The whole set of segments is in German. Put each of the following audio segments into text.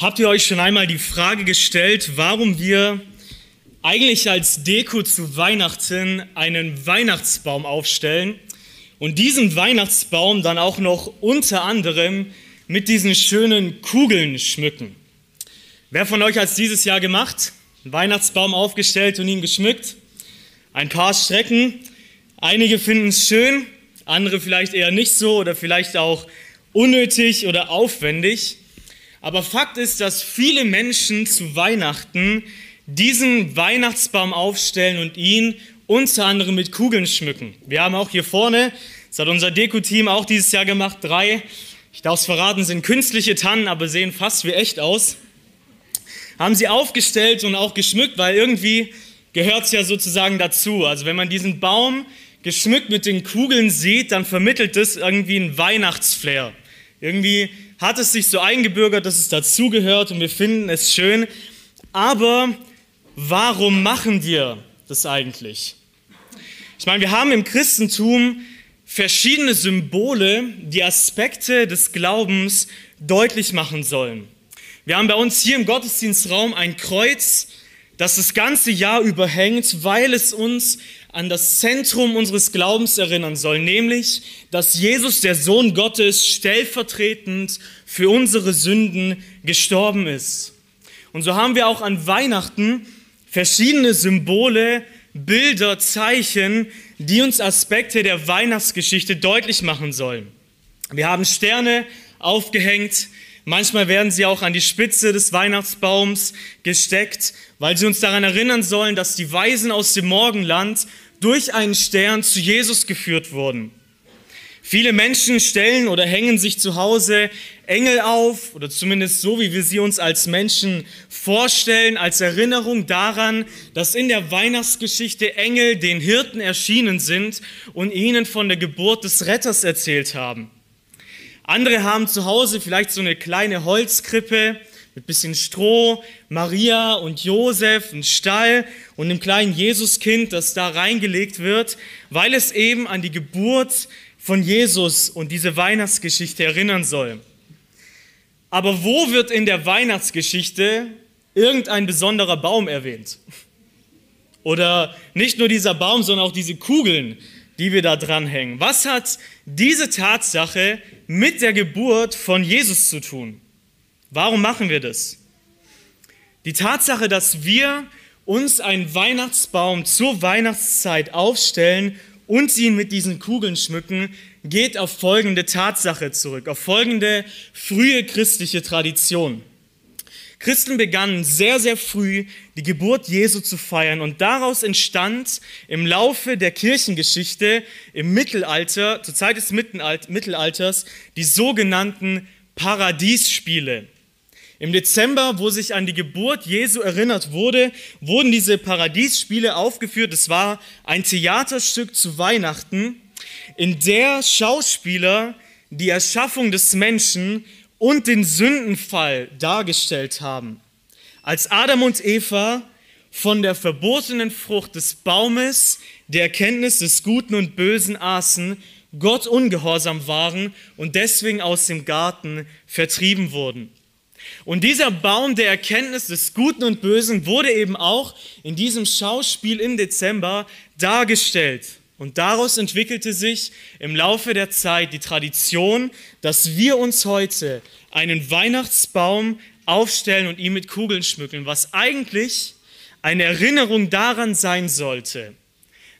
Habt ihr euch schon einmal die Frage gestellt, warum wir eigentlich als Deko zu Weihnachten einen Weihnachtsbaum aufstellen und diesen Weihnachtsbaum dann auch noch unter anderem mit diesen schönen Kugeln schmücken? Wer von euch hat es dieses Jahr gemacht? Einen Weihnachtsbaum aufgestellt und ihn geschmückt? Ein paar Strecken. Einige finden es schön, andere vielleicht eher nicht so oder vielleicht auch unnötig oder aufwendig. Aber Fakt ist, dass viele Menschen zu Weihnachten diesen Weihnachtsbaum aufstellen und ihn unter anderem mit Kugeln schmücken. Wir haben auch hier vorne, das hat unser Deko-Team auch dieses Jahr gemacht, drei, ich darf es verraten, sind künstliche Tannen, aber sehen fast wie echt aus. Haben sie aufgestellt und auch geschmückt, weil irgendwie gehört es ja sozusagen dazu. Also wenn man diesen Baum geschmückt mit den Kugeln sieht, dann vermittelt es irgendwie einen Weihnachtsflair. Irgendwie hat es sich so eingebürgert, dass es dazugehört und wir finden es schön. Aber warum machen wir das eigentlich? Ich meine, wir haben im Christentum verschiedene Symbole, die Aspekte des Glaubens deutlich machen sollen. Wir haben bei uns hier im Gottesdienstraum ein Kreuz, das das ganze Jahr überhängt, weil es uns an das Zentrum unseres Glaubens erinnern soll, nämlich, dass Jesus, der Sohn Gottes, stellvertretend für unsere Sünden gestorben ist. Und so haben wir auch an Weihnachten verschiedene Symbole, Bilder, Zeichen, die uns Aspekte der Weihnachtsgeschichte deutlich machen sollen. Wir haben Sterne aufgehängt, Manchmal werden sie auch an die Spitze des Weihnachtsbaums gesteckt, weil sie uns daran erinnern sollen, dass die Weisen aus dem Morgenland durch einen Stern zu Jesus geführt wurden. Viele Menschen stellen oder hängen sich zu Hause Engel auf, oder zumindest so, wie wir sie uns als Menschen vorstellen, als Erinnerung daran, dass in der Weihnachtsgeschichte Engel den Hirten erschienen sind und ihnen von der Geburt des Retters erzählt haben. Andere haben zu Hause vielleicht so eine kleine Holzkrippe mit bisschen Stroh, Maria und Josef, ein Stall und einem kleinen Jesuskind, das da reingelegt wird, weil es eben an die Geburt von Jesus und diese Weihnachtsgeschichte erinnern soll. Aber wo wird in der Weihnachtsgeschichte irgendein besonderer Baum erwähnt? Oder nicht nur dieser Baum, sondern auch diese Kugeln, die wir da dranhängen. Was hat diese Tatsache mit der Geburt von Jesus zu tun? Warum machen wir das? Die Tatsache, dass wir uns einen Weihnachtsbaum zur Weihnachtszeit aufstellen und ihn mit diesen Kugeln schmücken, geht auf folgende Tatsache zurück, auf folgende frühe christliche Tradition. Christen begannen sehr, sehr früh die Geburt Jesu zu feiern und daraus entstand im Laufe der Kirchengeschichte im Mittelalter, zur Zeit des Mittelalters, die sogenannten Paradiesspiele. Im Dezember, wo sich an die Geburt Jesu erinnert wurde, wurden diese Paradiesspiele aufgeführt. Es war ein Theaterstück zu Weihnachten, in der Schauspieler die Erschaffung des Menschen und den Sündenfall dargestellt haben. Als Adam und Eva von der verbotenen Frucht des Baumes der Erkenntnis des Guten und Bösen aßen, Gott ungehorsam waren und deswegen aus dem Garten vertrieben wurden. Und dieser Baum der Erkenntnis des Guten und Bösen wurde eben auch in diesem Schauspiel im Dezember dargestellt. Und daraus entwickelte sich im Laufe der Zeit die Tradition, dass wir uns heute einen Weihnachtsbaum aufstellen und ihn mit Kugeln schmücken, was eigentlich eine Erinnerung daran sein sollte,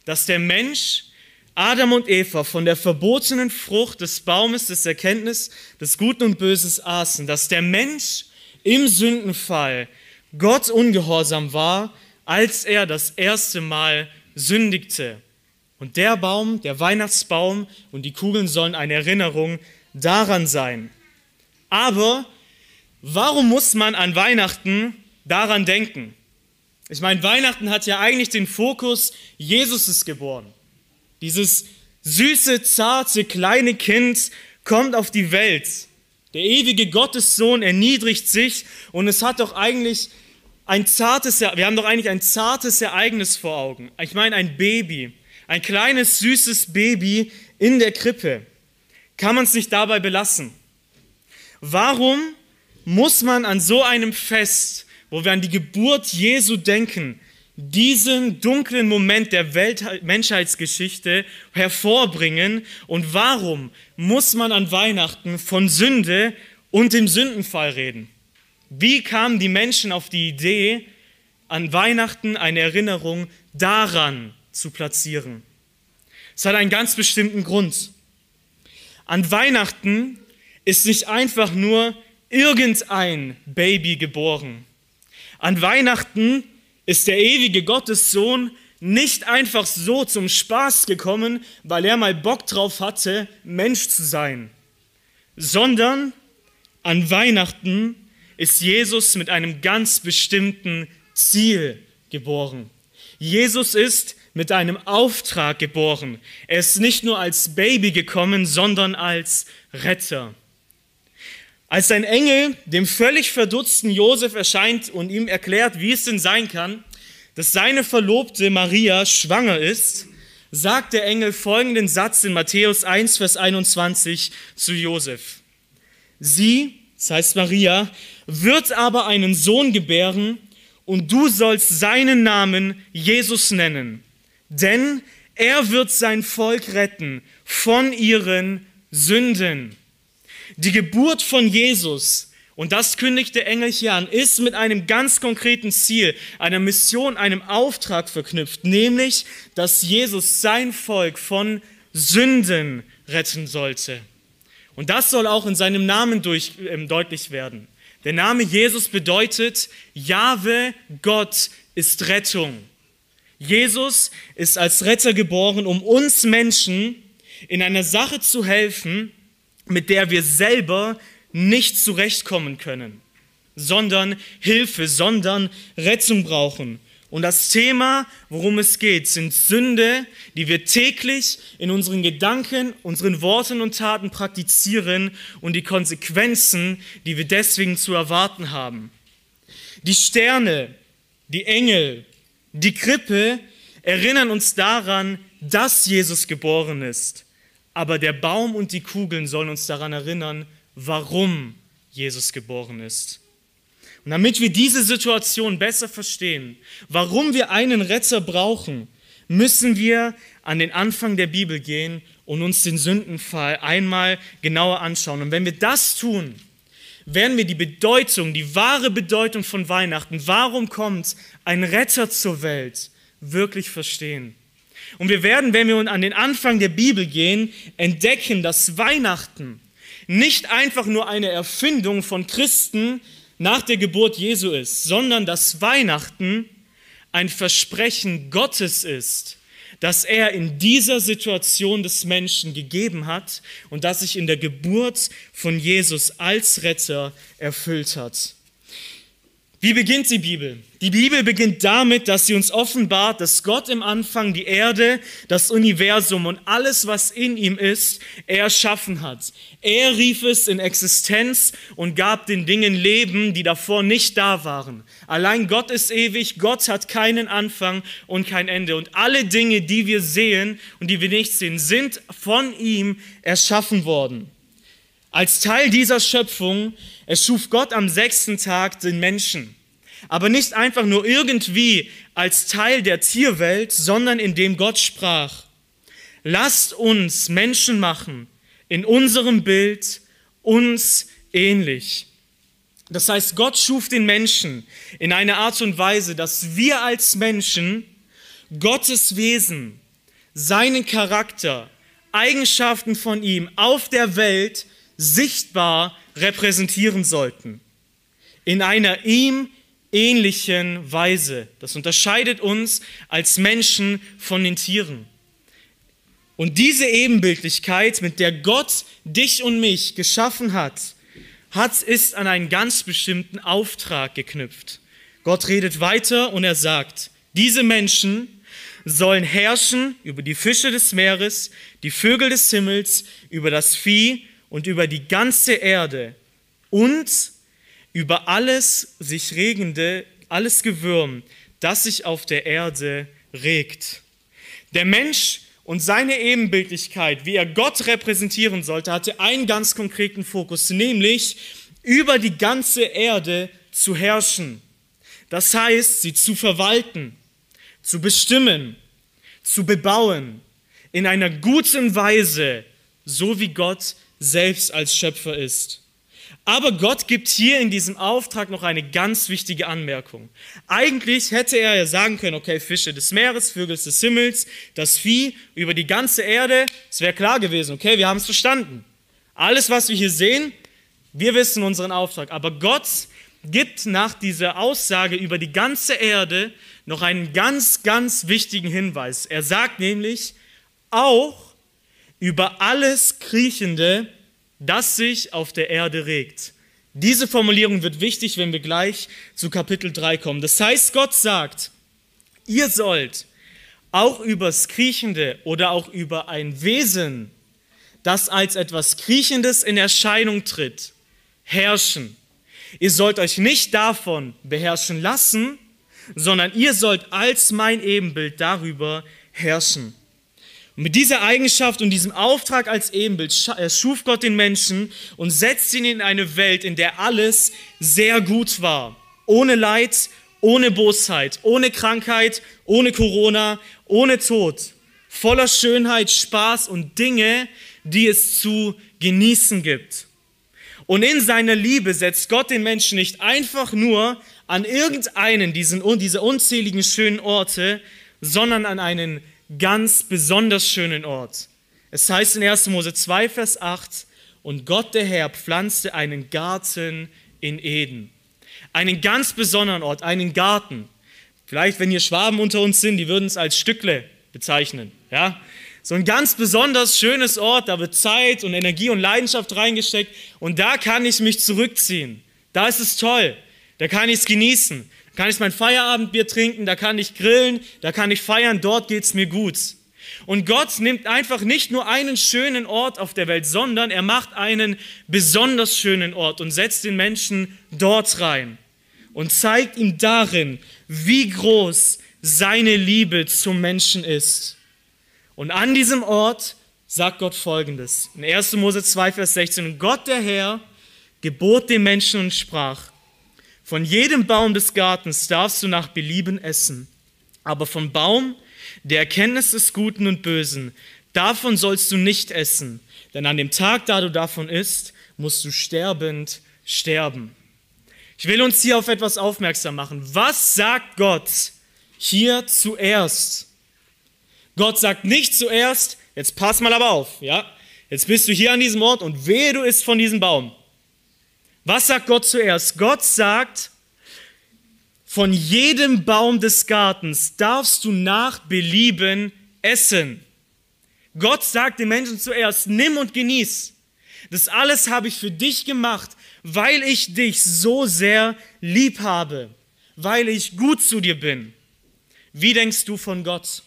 dass der Mensch Adam und Eva von der verbotenen Frucht des Baumes des Erkenntnis des Guten und Böses aßen, dass der Mensch im Sündenfall Gott ungehorsam war, als er das erste Mal sündigte. Und der Baum, der Weihnachtsbaum und die Kugeln sollen eine Erinnerung daran sein. Aber warum muss man an Weihnachten daran denken? Ich meine, Weihnachten hat ja eigentlich den Fokus, Jesus ist geboren. Dieses süße, zarte, kleine Kind kommt auf die Welt. Der ewige Gottessohn erniedrigt sich und es hat doch eigentlich ein zartes, wir haben doch eigentlich ein zartes Ereignis vor Augen. Ich meine, ein Baby ein kleines süßes Baby in der Krippe. Kann man es nicht dabei belassen? Warum muss man an so einem Fest, wo wir an die Geburt Jesu denken, diesen dunklen Moment der Welt Menschheitsgeschichte hervorbringen? Und warum muss man an Weihnachten von Sünde und dem Sündenfall reden? Wie kamen die Menschen auf die Idee, an Weihnachten eine Erinnerung daran zu platzieren? Es hat einen ganz bestimmten Grund. An Weihnachten ist nicht einfach nur irgendein Baby geboren. An Weihnachten ist der ewige Gottessohn nicht einfach so zum Spaß gekommen, weil er mal Bock drauf hatte, Mensch zu sein, sondern an Weihnachten ist Jesus mit einem ganz bestimmten Ziel geboren. Jesus ist mit einem Auftrag geboren. Er ist nicht nur als Baby gekommen, sondern als Retter. Als ein Engel dem völlig verdutzten Josef erscheint und ihm erklärt, wie es denn sein kann, dass seine Verlobte Maria schwanger ist, sagt der Engel folgenden Satz in Matthäus 1, Vers 21 zu Josef. Sie, das heißt Maria, wird aber einen Sohn gebären und du sollst seinen Namen Jesus nennen, denn er wird sein Volk retten von ihren Sünden. Die Geburt von Jesus, und das kündigt der Engel hier an, ist mit einem ganz konkreten Ziel, einer Mission, einem Auftrag verknüpft, nämlich, dass Jesus sein Volk von Sünden retten sollte. Und das soll auch in seinem Namen durch, äh, deutlich werden. Der Name Jesus bedeutet, Jahwe, Gott ist Rettung. Jesus ist als Retter geboren, um uns Menschen in einer Sache zu helfen, mit der wir selber nicht zurechtkommen können, sondern Hilfe, sondern Rettung brauchen. Und das Thema, worum es geht, sind Sünde, die wir täglich in unseren Gedanken, unseren Worten und Taten praktizieren und die Konsequenzen, die wir deswegen zu erwarten haben. Die Sterne, die Engel, die Krippe erinnern uns daran, dass Jesus geboren ist aber der Baum und die Kugeln sollen uns daran erinnern, warum Jesus geboren ist. Und damit wir diese Situation besser verstehen, warum wir einen Retter brauchen, müssen wir an den Anfang der Bibel gehen und uns den Sündenfall einmal genauer anschauen. Und wenn wir das tun, werden wir die Bedeutung, die wahre Bedeutung von Weihnachten, warum kommt ein Retter zur Welt, wirklich verstehen. Und wir werden, wenn wir an den Anfang der Bibel gehen, entdecken, dass Weihnachten nicht einfach nur eine Erfindung von Christen nach der Geburt Jesu ist, sondern dass Weihnachten ein Versprechen Gottes ist, das er in dieser Situation des Menschen gegeben hat und das sich in der Geburt von Jesus als Retter erfüllt hat. Wie beginnt die Bibel? Die Bibel beginnt damit, dass sie uns offenbart, dass Gott im Anfang die Erde, das Universum und alles, was in ihm ist, erschaffen hat. Er rief es in Existenz und gab den Dingen Leben, die davor nicht da waren. Allein Gott ist ewig, Gott hat keinen Anfang und kein Ende. Und alle Dinge, die wir sehen und die wir nicht sehen, sind von ihm erschaffen worden. Als Teil dieser Schöpfung erschuf Gott am sechsten Tag den Menschen. Aber nicht einfach nur irgendwie als Teil der Tierwelt, sondern indem Gott sprach, lasst uns Menschen machen in unserem Bild uns ähnlich. Das heißt, Gott schuf den Menschen in einer Art und Weise, dass wir als Menschen Gottes Wesen, seinen Charakter, Eigenschaften von ihm auf der Welt sichtbar repräsentieren sollten. In einer ihm ähnlichen Weise. Das unterscheidet uns als Menschen von den Tieren. Und diese Ebenbildlichkeit, mit der Gott dich und mich geschaffen hat, hat, ist an einen ganz bestimmten Auftrag geknüpft. Gott redet weiter und er sagt, diese Menschen sollen herrschen über die Fische des Meeres, die Vögel des Himmels, über das Vieh und über die ganze Erde und über alles sich regende, alles Gewürm, das sich auf der Erde regt. Der Mensch und seine Ebenbildlichkeit, wie er Gott repräsentieren sollte, hatte einen ganz konkreten Fokus, nämlich über die ganze Erde zu herrschen. Das heißt, sie zu verwalten, zu bestimmen, zu bebauen, in einer guten Weise, so wie Gott selbst als Schöpfer ist. Aber Gott gibt hier in diesem Auftrag noch eine ganz wichtige Anmerkung. Eigentlich hätte er ja sagen können, okay, Fische des Meeres, Vögel des Himmels, das Vieh über die ganze Erde, es wäre klar gewesen, okay, wir haben es verstanden. Alles, was wir hier sehen, wir wissen unseren Auftrag. Aber Gott gibt nach dieser Aussage über die ganze Erde noch einen ganz, ganz wichtigen Hinweis. Er sagt nämlich, auch über alles Kriechende, das sich auf der Erde regt. Diese Formulierung wird wichtig, wenn wir gleich zu Kapitel 3 kommen. Das heißt, Gott sagt, ihr sollt auch übers Kriechende oder auch über ein Wesen, das als etwas Kriechendes in Erscheinung tritt, herrschen. Ihr sollt euch nicht davon beherrschen lassen, sondern ihr sollt als mein Ebenbild darüber herrschen. Und mit dieser Eigenschaft und diesem Auftrag als Ebenbild äh, schuf Gott den Menschen und setzte ihn in eine Welt, in der alles sehr gut war. Ohne Leid, ohne Bosheit, ohne Krankheit, ohne Corona, ohne Tod. Voller Schönheit, Spaß und Dinge, die es zu genießen gibt. Und in seiner Liebe setzt Gott den Menschen nicht einfach nur an irgendeinen diesen, diese unzähligen schönen Orte, sondern an einen ganz besonders schönen Ort. Es heißt in 1. Mose 2, Vers 8, und Gott der Herr pflanzte einen Garten in Eden. Einen ganz besonderen Ort, einen Garten. Vielleicht, wenn hier Schwaben unter uns sind, die würden es als Stückle bezeichnen. Ja? So ein ganz besonders schönes Ort, da wird Zeit und Energie und Leidenschaft reingesteckt und da kann ich mich zurückziehen. Da ist es toll. Da kann ich es genießen. Kann ich mein Feierabendbier trinken, da kann ich grillen, da kann ich feiern, dort geht es mir gut. Und Gott nimmt einfach nicht nur einen schönen Ort auf der Welt, sondern er macht einen besonders schönen Ort und setzt den Menschen dort rein und zeigt ihm darin, wie groß seine Liebe zum Menschen ist. Und an diesem Ort sagt Gott folgendes. In 1. Mose 2, Vers 16. Und Gott der Herr gebot dem Menschen und sprach, von jedem Baum des Gartens darfst du nach Belieben essen, aber vom Baum der Erkenntnis des Guten und Bösen, davon sollst du nicht essen, denn an dem Tag, da du davon isst, musst du sterbend sterben. Ich will uns hier auf etwas aufmerksam machen. Was sagt Gott hier zuerst? Gott sagt nicht zuerst, jetzt pass mal aber auf, ja? Jetzt bist du hier an diesem Ort und wehe, du isst von diesem Baum. Was sagt Gott zuerst? Gott sagt, von jedem Baum des Gartens darfst du nach Belieben essen. Gott sagt den Menschen zuerst, nimm und genieß. Das alles habe ich für dich gemacht, weil ich dich so sehr lieb habe, weil ich gut zu dir bin. Wie denkst du von Gott?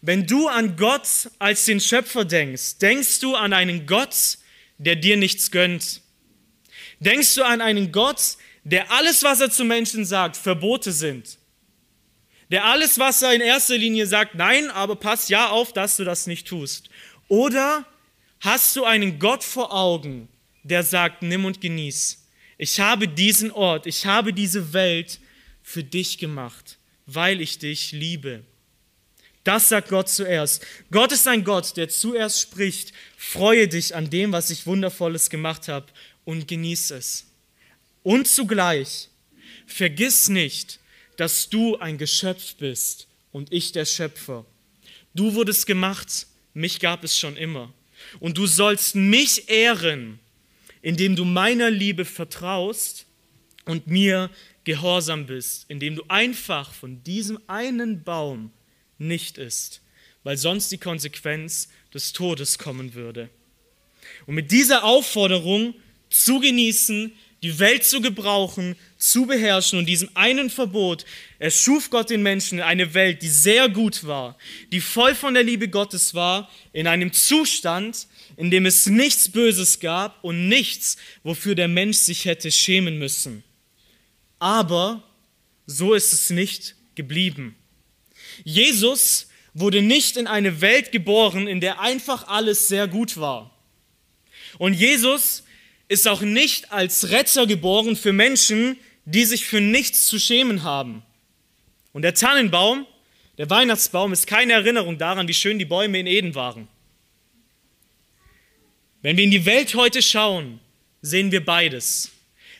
Wenn du an Gott als den Schöpfer denkst, denkst du an einen Gott, der dir nichts gönnt. Denkst du an einen Gott, der alles, was er zu Menschen sagt, Verbote sind. Der alles, was er in erster Linie sagt, nein, aber pass ja auf, dass du das nicht tust. Oder hast du einen Gott vor Augen, der sagt, nimm und genieß. Ich habe diesen Ort, ich habe diese Welt für dich gemacht, weil ich dich liebe. Das sagt Gott zuerst. Gott ist ein Gott, der zuerst spricht, freue dich an dem, was ich wundervolles gemacht habe und genieß es. Und zugleich, vergiss nicht, dass du ein Geschöpf bist und ich der Schöpfer. Du wurdest gemacht, mich gab es schon immer. Und du sollst mich ehren, indem du meiner Liebe vertraust und mir gehorsam bist, indem du einfach von diesem einen Baum nicht ist, weil sonst die Konsequenz des Todes kommen würde. Und mit dieser Aufforderung zu genießen, die Welt zu gebrauchen, zu beherrschen und diesem einen Verbot erschuf Gott den Menschen in eine Welt, die sehr gut war, die voll von der Liebe Gottes war, in einem Zustand, in dem es nichts Böses gab und nichts, wofür der Mensch sich hätte schämen müssen. Aber so ist es nicht geblieben. Jesus wurde nicht in eine Welt geboren, in der einfach alles sehr gut war. Und Jesus ist auch nicht als Retter geboren für Menschen, die sich für nichts zu schämen haben. Und der Tannenbaum, der Weihnachtsbaum, ist keine Erinnerung daran, wie schön die Bäume in Eden waren. Wenn wir in die Welt heute schauen, sehen wir beides.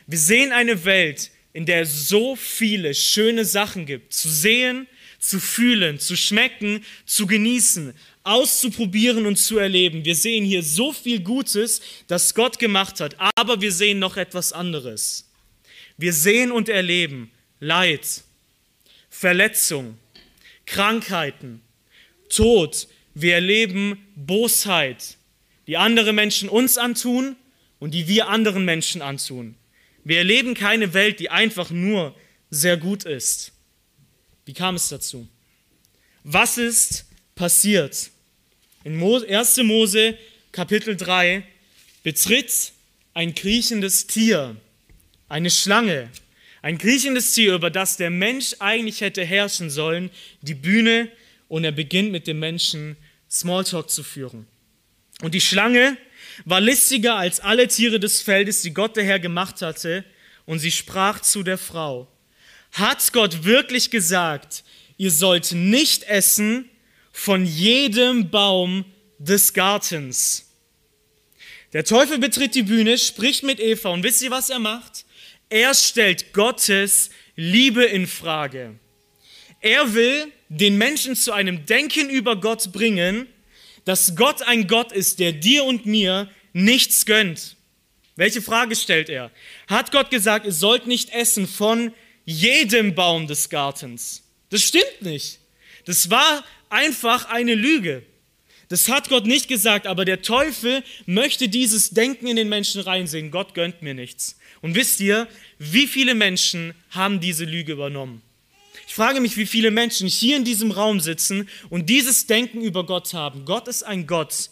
Wir sehen eine Welt, in der es so viele schöne Sachen gibt, zu sehen, zu fühlen, zu schmecken, zu genießen, auszuprobieren und zu erleben. Wir sehen hier so viel Gutes, das Gott gemacht hat, aber wir sehen noch etwas anderes. Wir sehen und erleben Leid, Verletzung, Krankheiten, Tod. Wir erleben Bosheit, die andere Menschen uns antun und die wir anderen Menschen antun. Wir erleben keine Welt, die einfach nur sehr gut ist. Wie kam es dazu? Was ist passiert? In 1. Mose Kapitel 3 betritt ein kriechendes Tier, eine Schlange, ein kriechendes Tier, über das der Mensch eigentlich hätte herrschen sollen, die Bühne und er beginnt mit dem Menschen Smalltalk zu führen. Und die Schlange war listiger als alle Tiere des Feldes, die Gott der Herr gemacht hatte, und sie sprach zu der Frau, hat Gott wirklich gesagt, ihr sollt nicht essen von jedem Baum des Gartens? Der Teufel betritt die Bühne, spricht mit Eva und wisst ihr, was er macht? Er stellt Gottes Liebe in Frage. Er will den Menschen zu einem Denken über Gott bringen, dass Gott ein Gott ist, der dir und mir nichts gönnt. Welche Frage stellt er? Hat Gott gesagt, ihr sollt nicht essen von jedem Baum des Gartens? Das stimmt nicht. Das war einfach eine Lüge. Das hat Gott nicht gesagt, aber der Teufel möchte dieses Denken in den Menschen reinsehen. Gott gönnt mir nichts. Und wisst ihr, wie viele Menschen haben diese Lüge übernommen? Ich frage mich, wie viele Menschen hier in diesem Raum sitzen und dieses Denken über Gott haben. Gott ist ein Gott,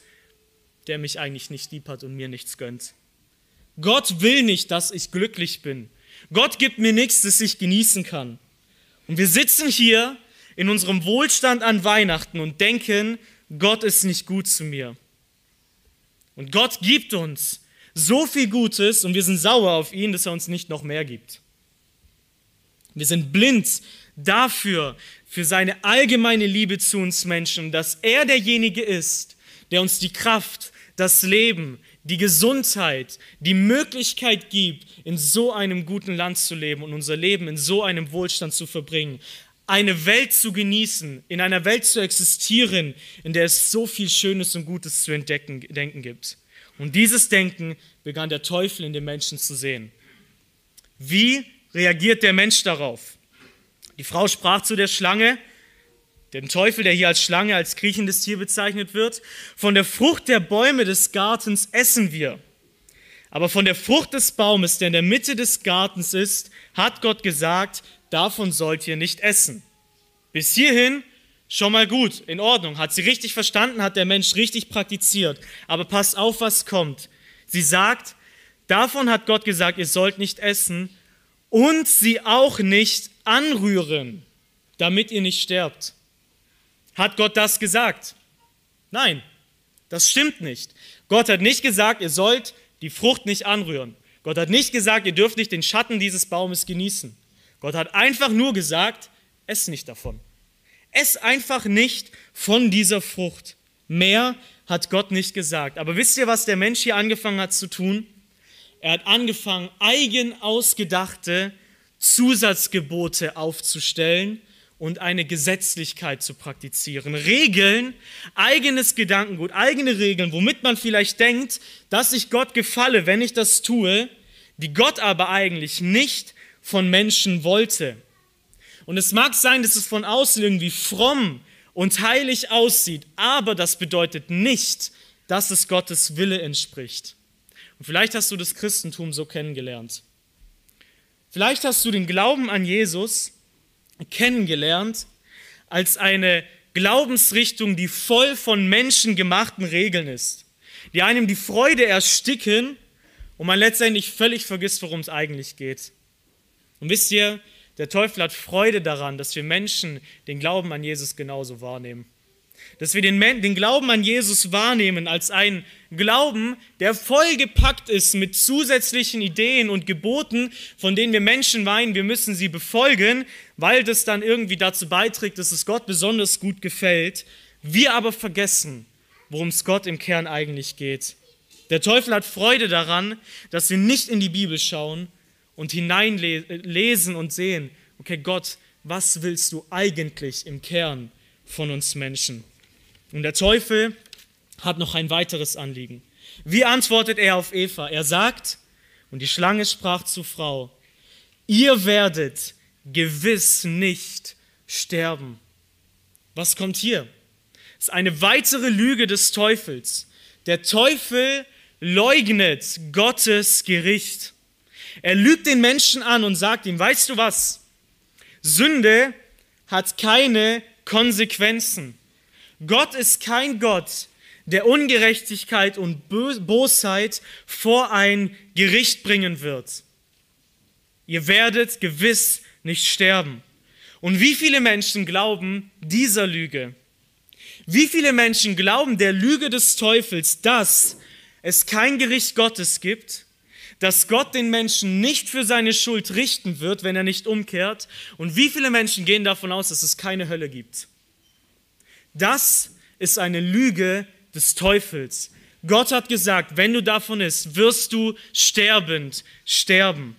der mich eigentlich nicht lieb hat und mir nichts gönnt. Gott will nicht, dass ich glücklich bin. Gott gibt mir nichts, das ich genießen kann. Und wir sitzen hier in unserem Wohlstand an Weihnachten und denken, Gott ist nicht gut zu mir. Und Gott gibt uns so viel Gutes und wir sind sauer auf ihn, dass er uns nicht noch mehr gibt. Wir sind blind dafür, für seine allgemeine Liebe zu uns Menschen, dass er derjenige ist, der uns die Kraft, das Leben, die Gesundheit, die Möglichkeit gibt, in so einem guten Land zu leben und unser Leben in so einem Wohlstand zu verbringen. Eine Welt zu genießen, in einer Welt zu existieren, in der es so viel Schönes und Gutes zu entdecken denken gibt. Und dieses Denken begann der Teufel in den Menschen zu sehen. Wie reagiert der Mensch darauf? Die Frau sprach zu der Schlange, dem Teufel, der hier als Schlange, als kriechendes Tier bezeichnet wird, von der Frucht der Bäume des Gartens essen wir. Aber von der Frucht des Baumes, der in der Mitte des Gartens ist, hat Gott gesagt, davon sollt ihr nicht essen. Bis hierhin schon mal gut, in Ordnung. Hat sie richtig verstanden, hat der Mensch richtig praktiziert. Aber passt auf, was kommt. Sie sagt, davon hat Gott gesagt, ihr sollt nicht essen und sie auch nicht anrühren, damit ihr nicht sterbt. Hat Gott das gesagt? Nein, das stimmt nicht. Gott hat nicht gesagt, ihr sollt die Frucht nicht anrühren. Gott hat nicht gesagt, ihr dürft nicht den Schatten dieses Baumes genießen. Gott hat einfach nur gesagt, ess nicht davon. Ess einfach nicht von dieser Frucht. Mehr hat Gott nicht gesagt. Aber wisst ihr, was der Mensch hier angefangen hat zu tun? Er hat angefangen, eigen ausgedachte Zusatzgebote aufzustellen, und eine Gesetzlichkeit zu praktizieren. Regeln, eigenes Gedankengut, eigene Regeln, womit man vielleicht denkt, dass ich Gott gefalle, wenn ich das tue, die Gott aber eigentlich nicht von Menschen wollte. Und es mag sein, dass es von außen irgendwie fromm und heilig aussieht, aber das bedeutet nicht, dass es Gottes Wille entspricht. Und vielleicht hast du das Christentum so kennengelernt. Vielleicht hast du den Glauben an Jesus kennengelernt als eine Glaubensrichtung, die voll von menschengemachten Regeln ist, die einem die Freude ersticken und man letztendlich völlig vergisst, worum es eigentlich geht. Und wisst ihr, der Teufel hat Freude daran, dass wir Menschen den Glauben an Jesus genauso wahrnehmen. dass wir den, den Glauben an Jesus wahrnehmen als einen Glauben, der vollgepackt ist mit zusätzlichen Ideen und Geboten, von denen wir Menschen meinen, wir müssen sie befolgen, weil das dann irgendwie dazu beiträgt, dass es Gott besonders gut gefällt. Wir aber vergessen, worum es Gott im Kern eigentlich geht. Der Teufel hat Freude daran, dass wir nicht in die Bibel schauen und hineinlesen und sehen, okay Gott, was willst du eigentlich im Kern von uns Menschen? Und der Teufel hat noch ein weiteres Anliegen. Wie antwortet er auf Eva? Er sagt, und die Schlange sprach zur Frau, ihr werdet gewiss nicht sterben. Was kommt hier? Es ist eine weitere Lüge des Teufels. Der Teufel leugnet Gottes Gericht. Er lügt den Menschen an und sagt ihm, weißt du was? Sünde hat keine Konsequenzen. Gott ist kein Gott, der Ungerechtigkeit und Bosheit vor ein Gericht bringen wird. Ihr werdet gewiss nicht sterben. Und wie viele Menschen glauben dieser Lüge? Wie viele Menschen glauben der Lüge des Teufels, dass es kein Gericht Gottes gibt, dass Gott den Menschen nicht für seine Schuld richten wird, wenn er nicht umkehrt? Und wie viele Menschen gehen davon aus, dass es keine Hölle gibt? Das ist eine Lüge des Teufels. Gott hat gesagt, wenn du davon isst, wirst du sterbend sterben.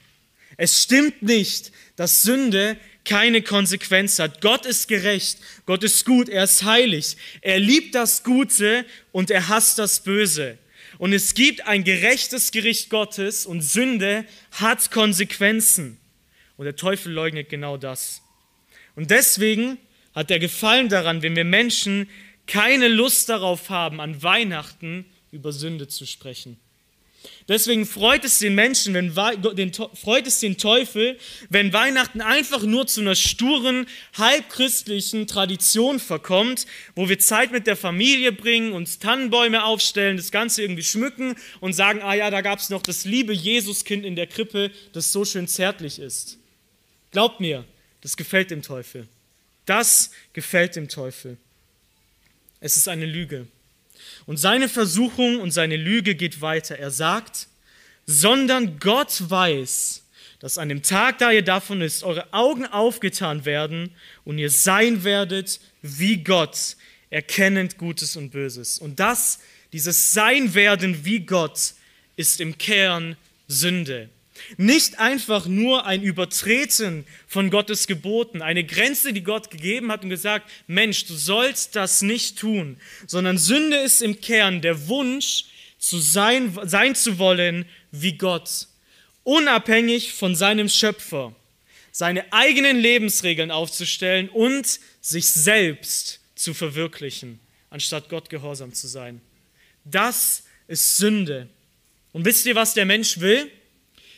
Es stimmt nicht, dass Sünde keine Konsequenz hat. Gott ist gerecht, Gott ist gut, er ist heilig, er liebt das Gute und er hasst das Böse. Und es gibt ein gerechtes Gericht Gottes und Sünde hat Konsequenzen. Und der Teufel leugnet genau das. Und deswegen hat er Gefallen daran, wenn wir Menschen keine Lust darauf haben, an Weihnachten über Sünde zu sprechen. Deswegen freut es den Menschen, wenn, den, freut es den Teufel, wenn Weihnachten einfach nur zu einer sturen, halbchristlichen Tradition verkommt, wo wir Zeit mit der Familie bringen, uns Tannenbäume aufstellen, das Ganze irgendwie schmücken und sagen, ah ja, da gab es noch das liebe Jesuskind in der Krippe, das so schön zärtlich ist. Glaubt mir, das gefällt dem Teufel. Das gefällt dem Teufel. Es ist eine Lüge. Und seine Versuchung und seine Lüge geht weiter. Er sagt, sondern Gott weiß, dass an dem Tag, da ihr davon ist, eure Augen aufgetan werden und ihr sein werdet wie Gott, erkennend Gutes und Böses. Und das, dieses Sein werden wie Gott, ist im Kern Sünde. Nicht einfach nur ein Übertreten von Gottes Geboten, eine Grenze, die Gott gegeben hat und gesagt, Mensch, du sollst das nicht tun, sondern Sünde ist im Kern der Wunsch, zu sein, sein zu wollen wie Gott, unabhängig von seinem Schöpfer, seine eigenen Lebensregeln aufzustellen und sich selbst zu verwirklichen, anstatt Gott gehorsam zu sein. Das ist Sünde. Und wisst ihr, was der Mensch will?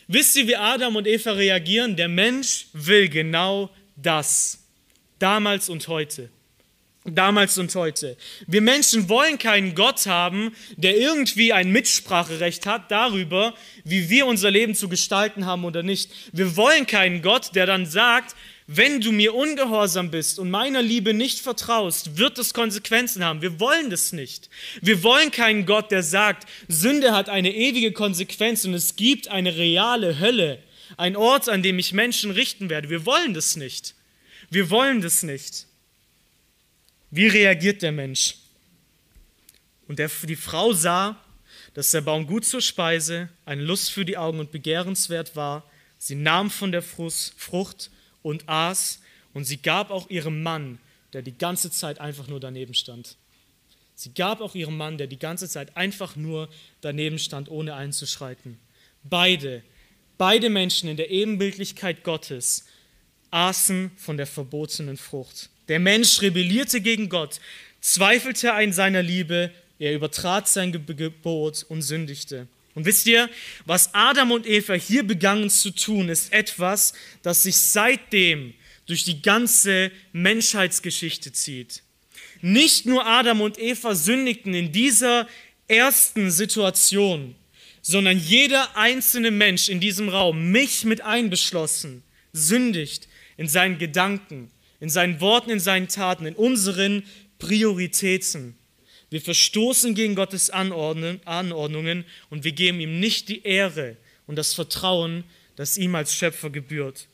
Wisst ihr, wie Adam und Eva reagieren? Der Mensch will genau das. Damals und heute. Damals und heute. Wir Menschen wollen keinen Gott haben, der irgendwie ein Mitspracherecht hat darüber, wie wir unser Leben zu gestalten haben oder nicht. Wir wollen keinen Gott, der dann sagt, wenn du mir ungehorsam bist und meiner Liebe nicht vertraust, wird es Konsequenzen haben. Wir wollen das nicht. Wir wollen keinen Gott, der sagt, Sünde hat eine ewige Konsequenz und es gibt eine reale Hölle, ein Ort, an dem ich Menschen richten werde. Wir wollen das nicht. Wir wollen das nicht. Wie reagiert der Mensch? Und der, die Frau sah, dass der Baum gut zur Speise, eine Lust für die Augen und begehrenswert war. Sie nahm von der Frucht und aß und sie gab auch ihrem Mann, der die ganze Zeit einfach nur daneben stand. Sie gab auch ihrem Mann, der die ganze Zeit einfach nur daneben stand, ohne einzuschreiten. Beide, beide Menschen in der Ebenbildlichkeit Gottes aßen von der verbotenen Frucht. Der Mensch rebellierte gegen Gott, zweifelte an seiner Liebe, er übertrat sein Gebot und sündigte. Und wisst ihr, was Adam und Eva hier begangen zu tun, ist etwas, das sich seitdem durch die ganze Menschheitsgeschichte zieht. Nicht nur Adam und Eva sündigten in dieser ersten Situation, sondern jeder einzelne Mensch in diesem Raum, mich mit einbeschlossen, sündigt in seinen Gedanken, in seinen Worten, in seinen Taten, in unseren Prioritäten. Wir verstoßen gegen Gottes Anordnungen und wir geben ihm nicht die Ehre und das Vertrauen, das ihm als Schöpfer gebührt.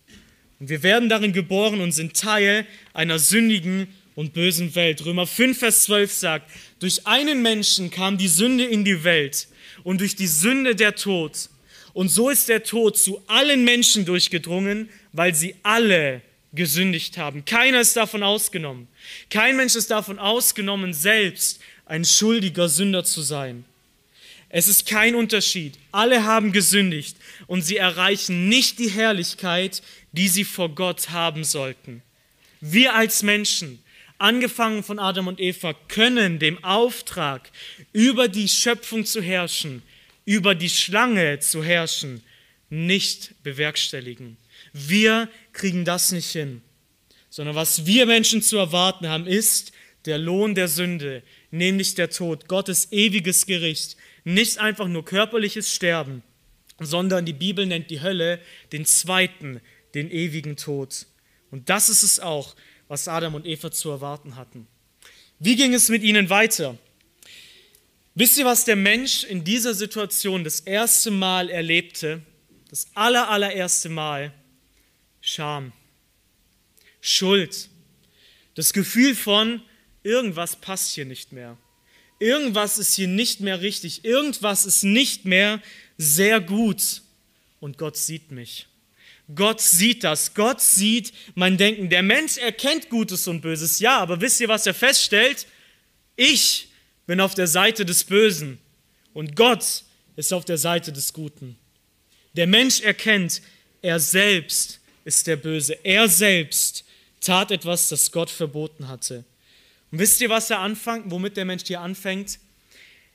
Und wir werden darin geboren und sind Teil einer sündigen und bösen Welt. Römer 5, Vers 12 sagt, durch einen Menschen kam die Sünde in die Welt und durch die Sünde der Tod. Und so ist der Tod zu allen Menschen durchgedrungen, weil sie alle gesündigt haben. Keiner ist davon ausgenommen. Kein Mensch ist davon ausgenommen, selbst ein schuldiger Sünder zu sein. Es ist kein Unterschied. Alle haben gesündigt und sie erreichen nicht die Herrlichkeit, die sie vor Gott haben sollten. Wir als Menschen, angefangen von Adam und Eva, können dem Auftrag, über die Schöpfung zu herrschen, über die Schlange zu herrschen, nicht bewerkstelligen. Wir kriegen das nicht hin, sondern was wir Menschen zu erwarten haben, ist der Lohn der Sünde, nämlich der Tod, Gottes ewiges Gericht, nicht einfach nur körperliches Sterben, sondern die Bibel nennt die Hölle den zweiten, den ewigen Tod. Und das ist es auch, was Adam und Eva zu erwarten hatten. Wie ging es mit ihnen weiter? Wisst ihr, was der Mensch in dieser Situation das erste Mal erlebte? Das aller, allererste Mal? Scham, Schuld, das Gefühl von, irgendwas passt hier nicht mehr. Irgendwas ist hier nicht mehr richtig. Irgendwas ist nicht mehr sehr gut. Und Gott sieht mich. Gott sieht das. Gott sieht mein Denken. Der Mensch erkennt Gutes und Böses. Ja, aber wisst ihr, was er feststellt? Ich bin auf der Seite des Bösen und Gott ist auf der Seite des Guten. Der Mensch erkennt, er selbst ist der Böse. Er selbst tat etwas, das Gott verboten hatte. Und wisst ihr, was er anfängt, womit der Mensch hier anfängt?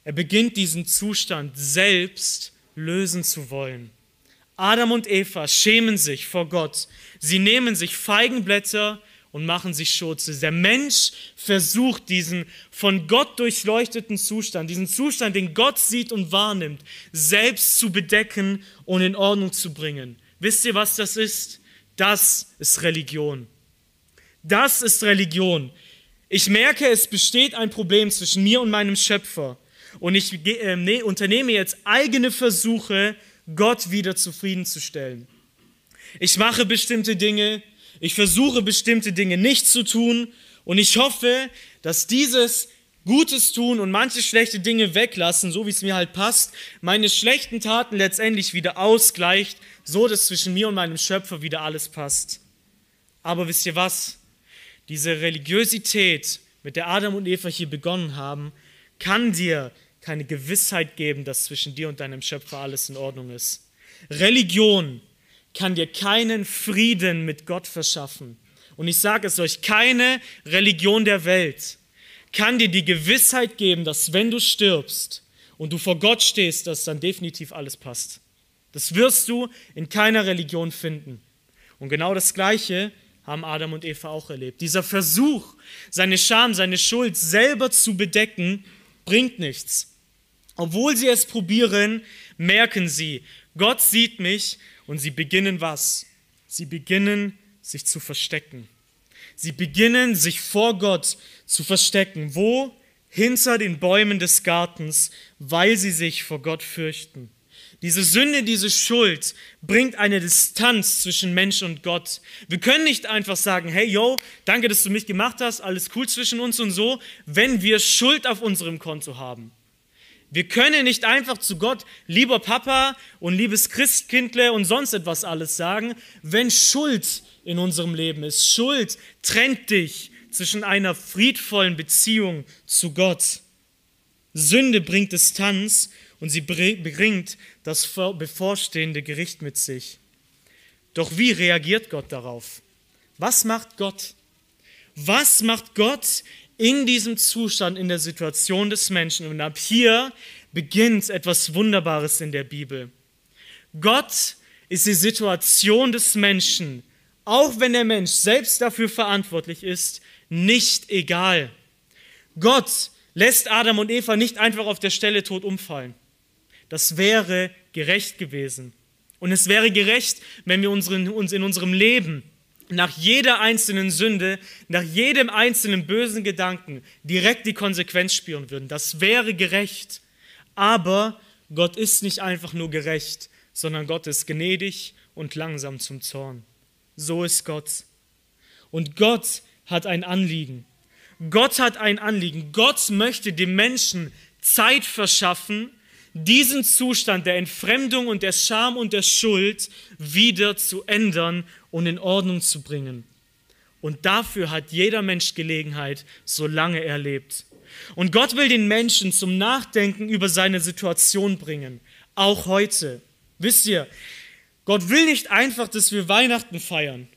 Er beginnt diesen Zustand selbst lösen zu wollen. Adam und Eva schämen sich vor Gott. Sie nehmen sich Feigenblätter und machen sich Schurze. Der Mensch versucht diesen von Gott durchleuchteten Zustand, diesen Zustand, den Gott sieht und wahrnimmt, selbst zu bedecken und in Ordnung zu bringen. Wisst ihr, was das ist? Das ist Religion. Das ist Religion. Ich merke, es besteht ein Problem zwischen mir und meinem Schöpfer. Und ich äh, ne, unternehme jetzt eigene Versuche, Gott wieder zufriedenzustellen. Ich mache bestimmte Dinge, ich versuche bestimmte Dinge nicht zu tun und ich hoffe, dass dieses Gutes tun und manche schlechte Dinge weglassen, so wie es mir halt passt, meine schlechten Taten letztendlich wieder ausgleicht, so dass zwischen mir und meinem Schöpfer wieder alles passt. Aber wisst ihr was? Diese Religiosität, mit der Adam und Eva hier begonnen haben, kann dir keine Gewissheit geben, dass zwischen dir und deinem Schöpfer alles in Ordnung ist. Religion kann dir keinen Frieden mit Gott verschaffen. Und ich sage es euch, keine Religion der Welt kann dir die Gewissheit geben, dass wenn du stirbst und du vor Gott stehst, dass dann definitiv alles passt. Das wirst du in keiner Religion finden. Und genau das Gleiche haben Adam und Eva auch erlebt. Dieser Versuch, seine Scham, seine Schuld selber zu bedecken, bringt nichts. Obwohl sie es probieren, merken sie, Gott sieht mich und sie beginnen was? Sie beginnen sich zu verstecken. Sie beginnen sich vor Gott zu verstecken. Wo? Hinter den Bäumen des Gartens, weil sie sich vor Gott fürchten. Diese Sünde, diese Schuld bringt eine Distanz zwischen Mensch und Gott. Wir können nicht einfach sagen, hey, yo, danke, dass du mich gemacht hast, alles cool zwischen uns und so, wenn wir Schuld auf unserem Konto haben. Wir können nicht einfach zu Gott, lieber Papa und liebes Christkindle und sonst etwas alles sagen, wenn Schuld in unserem Leben ist. Schuld trennt dich zwischen einer friedvollen Beziehung zu Gott. Sünde bringt Distanz und sie bringt das bevorstehende Gericht mit sich. Doch wie reagiert Gott darauf? Was macht Gott? Was macht Gott in diesem Zustand, in der Situation des Menschen? Und ab hier beginnt etwas Wunderbares in der Bibel. Gott ist die Situation des Menschen, auch wenn der Mensch selbst dafür verantwortlich ist, nicht egal. Gott lässt Adam und Eva nicht einfach auf der Stelle tot umfallen. Das wäre gerecht gewesen. Und es wäre gerecht, wenn wir unseren, uns in unserem Leben nach jeder einzelnen Sünde, nach jedem einzelnen bösen Gedanken direkt die Konsequenz spüren würden. Das wäre gerecht. Aber Gott ist nicht einfach nur gerecht, sondern Gott ist gnädig und langsam zum Zorn. So ist Gott. Und Gott hat ein Anliegen. Gott hat ein Anliegen. Gott möchte dem Menschen Zeit verschaffen, diesen Zustand der Entfremdung und der Scham und der Schuld wieder zu ändern und in Ordnung zu bringen. Und dafür hat jeder Mensch Gelegenheit, solange er lebt. Und Gott will den Menschen zum Nachdenken über seine Situation bringen, auch heute. Wisst ihr, Gott will nicht einfach, dass wir Weihnachten feiern,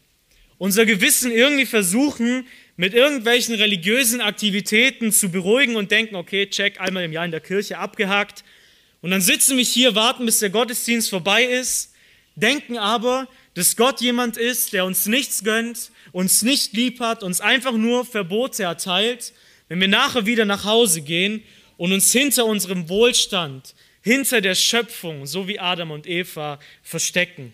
unser Gewissen irgendwie versuchen, mit irgendwelchen religiösen Aktivitäten zu beruhigen und denken, okay, check, einmal im Jahr in der Kirche abgehakt, und dann sitzen wir hier, warten, bis der Gottesdienst vorbei ist, denken aber, dass Gott jemand ist, der uns nichts gönnt, uns nicht lieb hat, uns einfach nur Verbote erteilt, wenn wir nachher wieder nach Hause gehen und uns hinter unserem Wohlstand, hinter der Schöpfung, so wie Adam und Eva, verstecken.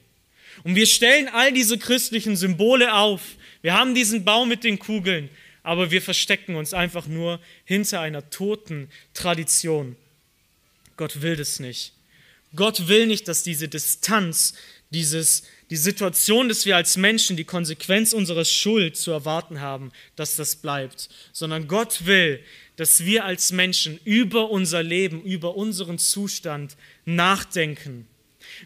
Und wir stellen all diese christlichen Symbole auf. Wir haben diesen Baum mit den Kugeln, aber wir verstecken uns einfach nur hinter einer toten Tradition. Gott will das nicht. Gott will nicht, dass diese Distanz, dieses, die Situation, dass wir als Menschen die Konsequenz unserer Schuld zu erwarten haben, dass das bleibt, sondern Gott will, dass wir als Menschen über unser Leben, über unseren Zustand nachdenken.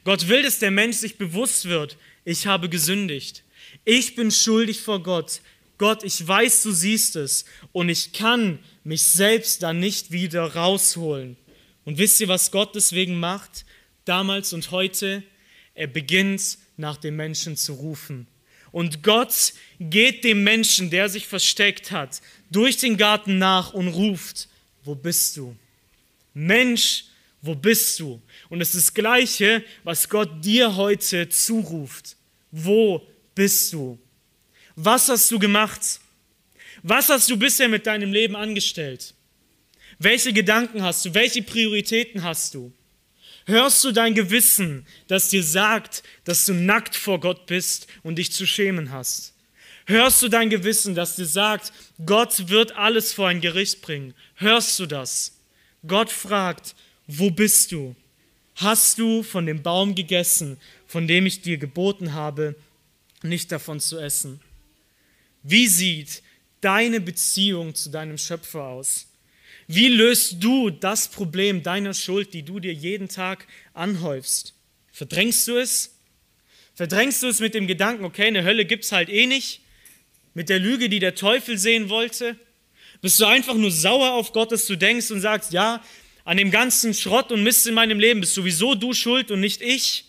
Gott will, dass der Mensch sich bewusst wird, ich habe gesündigt. Ich bin schuldig vor Gott. Gott, ich weiß, du siehst es und ich kann mich selbst da nicht wieder rausholen. Und wisst ihr, was Gott deswegen macht, damals und heute? Er beginnt nach dem Menschen zu rufen. Und Gott geht dem Menschen, der sich versteckt hat, durch den Garten nach und ruft, wo bist du? Mensch, wo bist du? Und es ist das Gleiche, was Gott dir heute zuruft. Wo bist du? Was hast du gemacht? Was hast du bisher mit deinem Leben angestellt? Welche Gedanken hast du? Welche Prioritäten hast du? Hörst du dein Gewissen, das dir sagt, dass du nackt vor Gott bist und dich zu schämen hast? Hörst du dein Gewissen, das dir sagt, Gott wird alles vor ein Gericht bringen? Hörst du das? Gott fragt, wo bist du? Hast du von dem Baum gegessen, von dem ich dir geboten habe, nicht davon zu essen? Wie sieht deine Beziehung zu deinem Schöpfer aus? Wie löst du das Problem deiner Schuld, die du dir jeden Tag anhäufst? Verdrängst du es? Verdrängst du es mit dem Gedanken, okay, eine Hölle gibt es halt eh nicht? Mit der Lüge, die der Teufel sehen wollte? Bist du einfach nur sauer auf Gott, dass du denkst und sagst, ja, an dem ganzen Schrott und Mist in meinem Leben bist sowieso du schuld und nicht ich?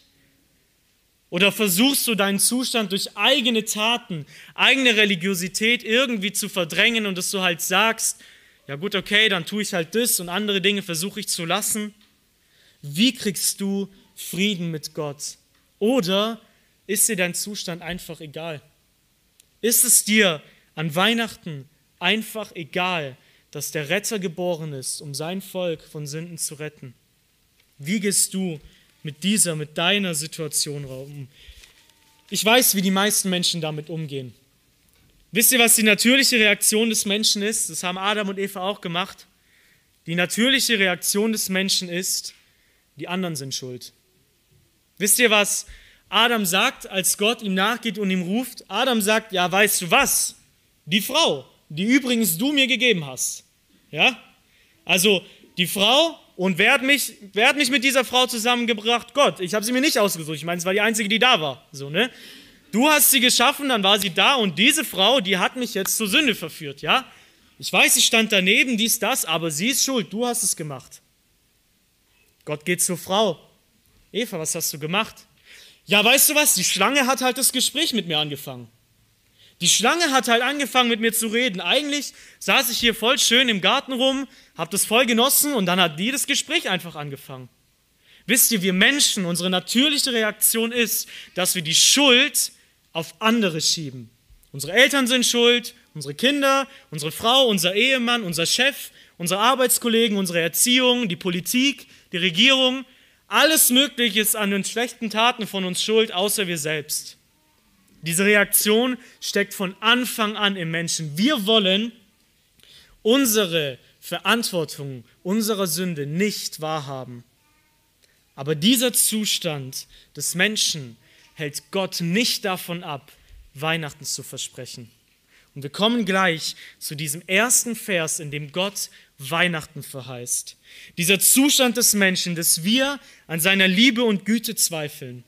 Oder versuchst du deinen Zustand durch eigene Taten, eigene Religiosität irgendwie zu verdrängen und dass du halt sagst, ja gut, okay, dann tue ich halt das und andere Dinge versuche ich zu lassen. Wie kriegst du Frieden mit Gott? Oder ist dir dein Zustand einfach egal? Ist es dir an Weihnachten einfach egal, dass der Retter geboren ist, um sein Volk von Sünden zu retten? Wie gehst du mit dieser, mit deiner Situation um? Ich weiß, wie die meisten Menschen damit umgehen. Wisst ihr, was die natürliche Reaktion des Menschen ist? Das haben Adam und Eva auch gemacht. Die natürliche Reaktion des Menschen ist, die anderen sind schuld. Wisst ihr, was Adam sagt, als Gott ihm nachgeht und ihm ruft? Adam sagt, ja, weißt du was? Die Frau, die übrigens du mir gegeben hast. Ja? Also die Frau und wer hat mich, wer hat mich mit dieser Frau zusammengebracht? Gott. Ich habe sie mir nicht ausgesucht. Ich meine, es war die einzige, die da war. So, ne? Du hast sie geschaffen, dann war sie da und diese Frau, die hat mich jetzt zur Sünde verführt, ja? Ich weiß, ich stand daneben, dies, das, aber sie ist schuld, du hast es gemacht. Gott geht zur Frau. Eva, was hast du gemacht? Ja, weißt du was? Die Schlange hat halt das Gespräch mit mir angefangen. Die Schlange hat halt angefangen mit mir zu reden. Eigentlich saß ich hier voll schön im Garten rum, hab das voll genossen und dann hat die das Gespräch einfach angefangen. Wisst ihr, wir Menschen, unsere natürliche Reaktion ist, dass wir die Schuld auf andere schieben. Unsere Eltern sind schuld, unsere Kinder, unsere Frau, unser Ehemann, unser Chef, unsere Arbeitskollegen, unsere Erziehung, die Politik, die Regierung. Alles Mögliche ist an den schlechten Taten von uns schuld, außer wir selbst. Diese Reaktion steckt von Anfang an im Menschen. Wir wollen unsere Verantwortung unserer Sünde nicht wahrhaben. Aber dieser Zustand des Menschen hält Gott nicht davon ab, Weihnachten zu versprechen. Und wir kommen gleich zu diesem ersten Vers, in dem Gott Weihnachten verheißt. Dieser Zustand des Menschen, dass wir an seiner Liebe und Güte zweifeln,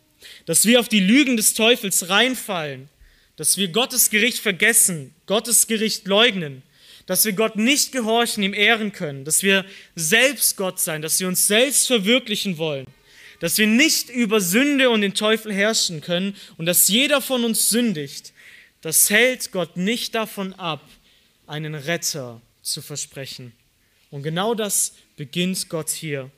dass wir auf die Lügen des Teufels reinfallen, dass wir Gottes Gericht vergessen, Gottes Gericht leugnen, dass wir Gott nicht gehorchen, ihm ehren können, dass wir selbst Gott sein, dass wir uns selbst verwirklichen wollen, dass wir nicht über Sünde und den Teufel herrschen können und dass jeder von uns sündigt, das hält Gott nicht davon ab, einen Retter zu versprechen. Und genau das beginnt Gott hier.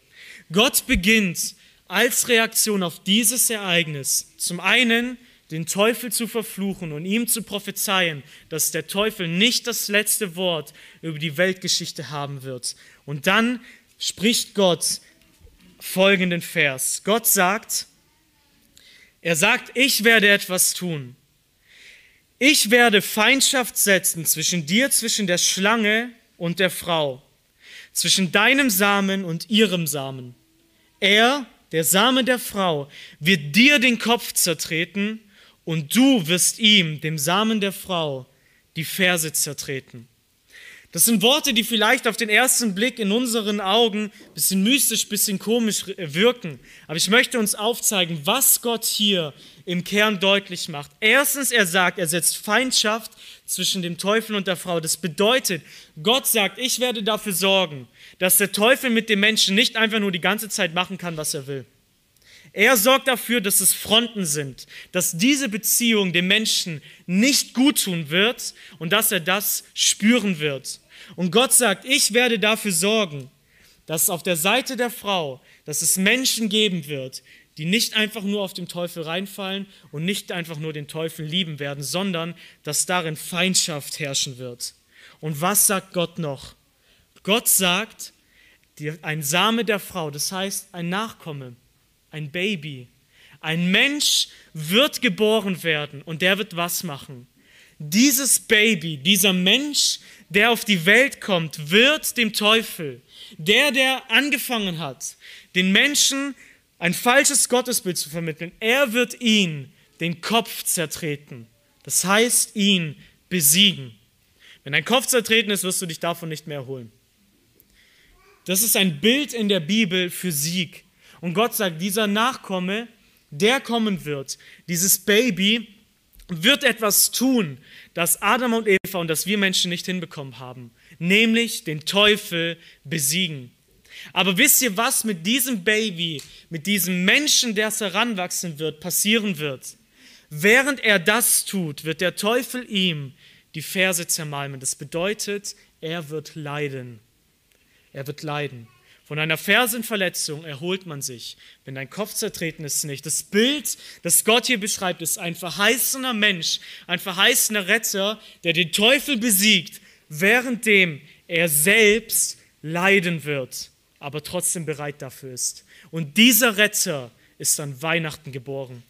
Gott beginnt als Reaktion auf dieses Ereignis zum einen den Teufel zu verfluchen und ihm zu prophezeien, dass der Teufel nicht das letzte Wort über die Weltgeschichte haben wird. Und dann spricht Gott folgenden Vers. Gott sagt, er sagt, ich werde etwas tun. Ich werde Feindschaft setzen zwischen dir, zwischen der Schlange und der Frau, zwischen deinem Samen und ihrem Samen. Er, der Same der Frau, wird dir den Kopf zertreten und du wirst ihm, dem Samen der Frau, die Ferse zertreten. Das sind Worte, die vielleicht auf den ersten Blick in unseren Augen ein bisschen mystisch, ein bisschen komisch wirken. Aber ich möchte uns aufzeigen, was Gott hier im Kern deutlich macht. Erstens, er sagt, er setzt Feindschaft zwischen dem Teufel und der Frau. Das bedeutet, Gott sagt, ich werde dafür sorgen, dass der Teufel mit dem Menschen nicht einfach nur die ganze Zeit machen kann, was er will. Er sorgt dafür, dass es Fronten sind, dass diese Beziehung dem Menschen nicht gut tun wird und dass er das spüren wird. Und Gott sagt, ich werde dafür sorgen, dass auf der Seite der Frau, dass es Menschen geben wird, die nicht einfach nur auf den Teufel reinfallen und nicht einfach nur den Teufel lieben werden, sondern dass darin Feindschaft herrschen wird. Und was sagt Gott noch? Gott sagt, ein Same der Frau, das heißt ein Nachkomme, ein Baby, ein Mensch wird geboren werden und der wird was machen? Dieses Baby, dieser Mensch, der auf die Welt kommt, wird dem Teufel, der, der angefangen hat, den Menschen ein falsches Gottesbild zu vermitteln, er wird ihn den Kopf zertreten. Das heißt, ihn besiegen. Wenn dein Kopf zertreten ist, wirst du dich davon nicht mehr erholen. Das ist ein Bild in der Bibel für Sieg. Und Gott sagt, dieser Nachkomme, der kommen wird, dieses Baby, wird etwas tun, das Adam und Eva und das wir Menschen nicht hinbekommen haben, nämlich den Teufel besiegen. Aber wisst ihr, was mit diesem Baby, mit diesem Menschen, der es heranwachsen wird, passieren wird? Während er das tut, wird der Teufel ihm die Verse zermalmen. Das bedeutet, er wird leiden. Er wird leiden. Von einer Fersenverletzung erholt man sich, wenn dein Kopf zertreten ist nicht. Das Bild, das Gott hier beschreibt, ist ein verheißener Mensch, ein verheißener Retter, der den Teufel besiegt, währenddem er selbst leiden wird, aber trotzdem bereit dafür ist. Und dieser Retter ist an Weihnachten geboren.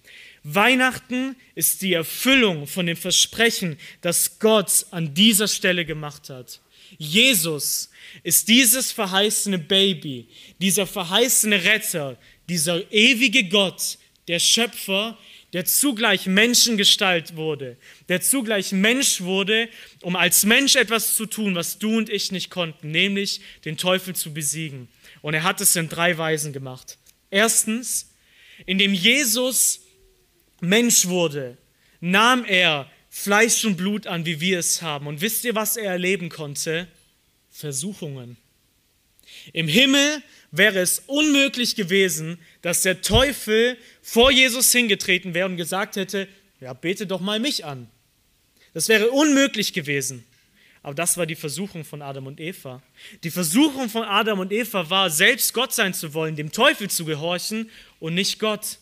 Weihnachten ist die Erfüllung von dem Versprechen, das Gott an dieser Stelle gemacht hat. Jesus ist dieses verheißene Baby, dieser verheißene Retter, dieser ewige Gott, der Schöpfer, der zugleich Menschengestalt wurde, der zugleich Mensch wurde, um als Mensch etwas zu tun, was du und ich nicht konnten, nämlich den Teufel zu besiegen. Und er hat es in drei Weisen gemacht. Erstens, indem Jesus Mensch wurde, nahm er Fleisch und Blut an, wie wir es haben. Und wisst ihr, was er erleben konnte? Versuchungen. Im Himmel wäre es unmöglich gewesen, dass der Teufel vor Jesus hingetreten wäre und gesagt hätte, ja, bete doch mal mich an. Das wäre unmöglich gewesen. Aber das war die Versuchung von Adam und Eva. Die Versuchung von Adam und Eva war, selbst Gott sein zu wollen, dem Teufel zu gehorchen und nicht Gott.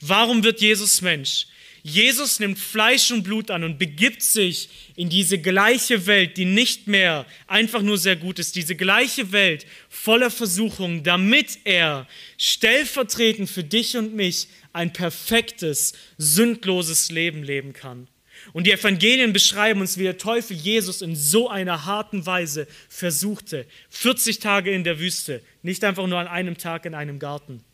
Warum wird Jesus Mensch? Jesus nimmt Fleisch und Blut an und begibt sich in diese gleiche Welt, die nicht mehr einfach nur sehr gut ist, diese gleiche Welt voller Versuchungen, damit er stellvertretend für dich und mich ein perfektes, sündloses Leben leben kann. Und die Evangelien beschreiben uns, wie der Teufel Jesus in so einer harten Weise versuchte. 40 Tage in der Wüste, nicht einfach nur an einem Tag in einem Garten.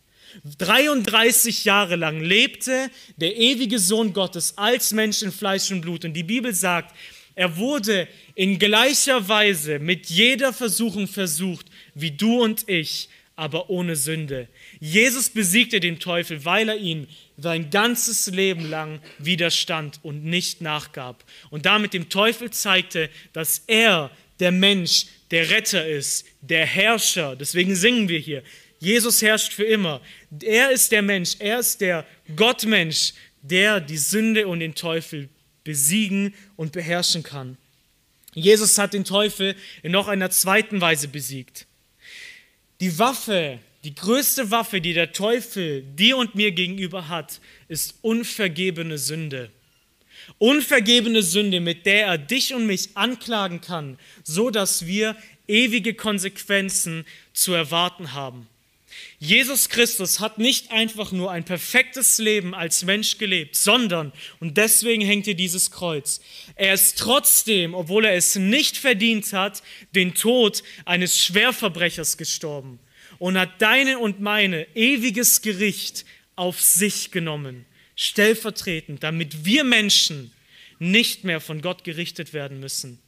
33 Jahre lang lebte der ewige Sohn Gottes als Mensch in Fleisch und Blut. Und die Bibel sagt, er wurde in gleicher Weise mit jeder Versuchung versucht, wie du und ich, aber ohne Sünde. Jesus besiegte den Teufel, weil er ihn sein ganzes Leben lang widerstand und nicht nachgab. Und damit dem Teufel zeigte, dass er der Mensch, der Retter ist, der Herrscher. Deswegen singen wir hier. Jesus herrscht für immer. Er ist der Mensch, er ist der Gottmensch, der die Sünde und den Teufel besiegen und beherrschen kann. Jesus hat den Teufel in noch einer zweiten Weise besiegt. Die Waffe, die größte Waffe, die der Teufel dir und mir gegenüber hat, ist unvergebene Sünde. Unvergebene Sünde, mit der er dich und mich anklagen kann, so dass wir ewige Konsequenzen zu erwarten haben. Jesus Christus hat nicht einfach nur ein perfektes Leben als Mensch gelebt, sondern, und deswegen hängt hier dieses Kreuz, er ist trotzdem, obwohl er es nicht verdient hat, den Tod eines Schwerverbrechers gestorben und hat deine und meine ewiges Gericht auf sich genommen, stellvertretend, damit wir Menschen nicht mehr von Gott gerichtet werden müssen.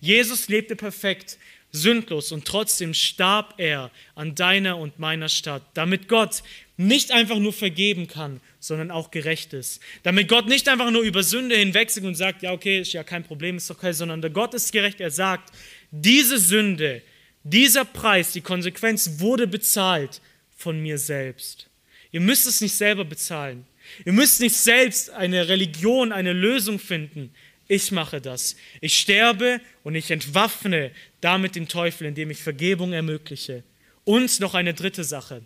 Jesus lebte perfekt, sündlos und trotzdem starb er an deiner und meiner Stadt, damit Gott nicht einfach nur vergeben kann, sondern auch gerecht ist. Damit Gott nicht einfach nur über Sünde hinwegsieht und sagt, ja okay, ist ja kein Problem, ist okay, sondern der Gott ist gerecht. Er sagt, diese Sünde dieser Preis, die Konsequenz wurde bezahlt von mir selbst. Ihr müsst es nicht selber bezahlen. Ihr müsst nicht selbst eine Religion, eine Lösung finden. Ich mache das. Ich sterbe und ich entwaffne damit den Teufel, indem ich Vergebung ermögliche. Und noch eine dritte Sache.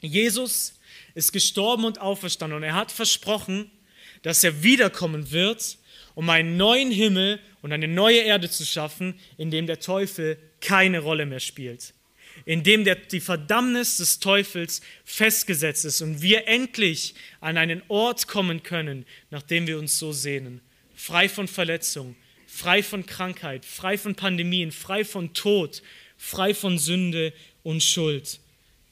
Jesus ist gestorben und auferstanden und er hat versprochen, dass er wiederkommen wird, um einen neuen Himmel und eine neue Erde zu schaffen, in dem der Teufel keine Rolle mehr spielt, in dem der, die Verdammnis des Teufels festgesetzt ist und wir endlich an einen Ort kommen können, nach dem wir uns so sehnen, frei von Verletzung, frei von Krankheit, frei von Pandemien, frei von Tod, frei von Sünde und Schuld.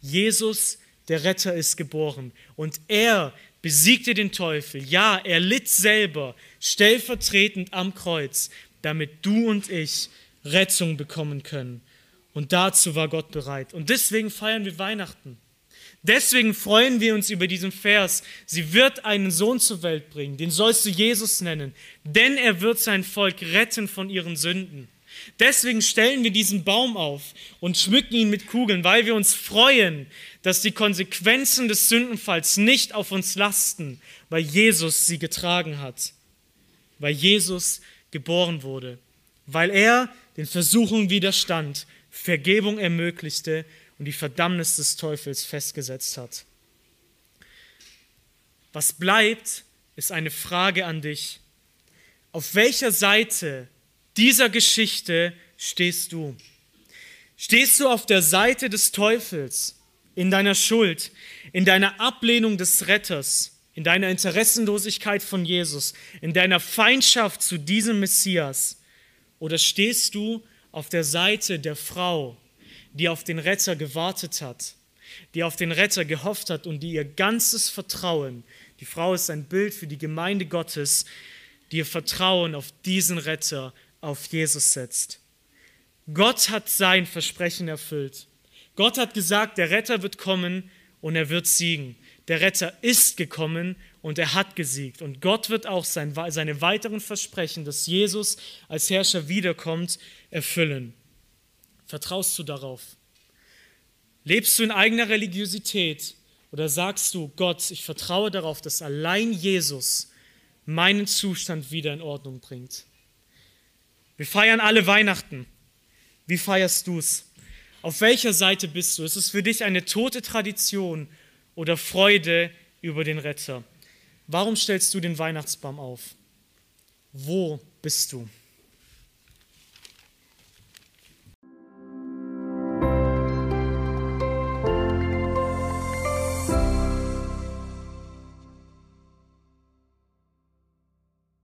Jesus, der Retter, ist geboren und er besiegte den Teufel. Ja, er litt selber stellvertretend am Kreuz, damit du und ich Rettung bekommen können. Und dazu war Gott bereit. Und deswegen feiern wir Weihnachten. Deswegen freuen wir uns über diesen Vers. Sie wird einen Sohn zur Welt bringen, den sollst du Jesus nennen, denn er wird sein Volk retten von ihren Sünden. Deswegen stellen wir diesen Baum auf und schmücken ihn mit Kugeln, weil wir uns freuen, dass die Konsequenzen des Sündenfalls nicht auf uns lasten, weil Jesus sie getragen hat, weil Jesus geboren wurde, weil er den Versuchungen widerstand, Vergebung ermöglichte und die Verdammnis des Teufels festgesetzt hat. Was bleibt, ist eine Frage an dich. Auf welcher Seite dieser Geschichte stehst du? Stehst du auf der Seite des Teufels, in deiner Schuld, in deiner Ablehnung des Retters, in deiner Interessenlosigkeit von Jesus, in deiner Feindschaft zu diesem Messias? Oder stehst du auf der Seite der Frau, die auf den Retter gewartet hat, die auf den Retter gehofft hat und die ihr ganzes Vertrauen, die Frau ist ein Bild für die Gemeinde Gottes, die ihr Vertrauen auf diesen Retter, auf Jesus setzt. Gott hat sein Versprechen erfüllt. Gott hat gesagt, der Retter wird kommen und er wird siegen. Der Retter ist gekommen und er hat gesiegt. Und Gott wird auch sein, seine weiteren Versprechen, dass Jesus als Herrscher wiederkommt, erfüllen. Vertraust du darauf? Lebst du in eigener Religiosität oder sagst du, Gott, ich vertraue darauf, dass allein Jesus meinen Zustand wieder in Ordnung bringt? Wir feiern alle Weihnachten. Wie feierst du es? Auf welcher Seite bist du? Ist es für dich eine tote Tradition oder Freude über den Retter? Warum stellst du den Weihnachtsbaum auf? Wo bist du?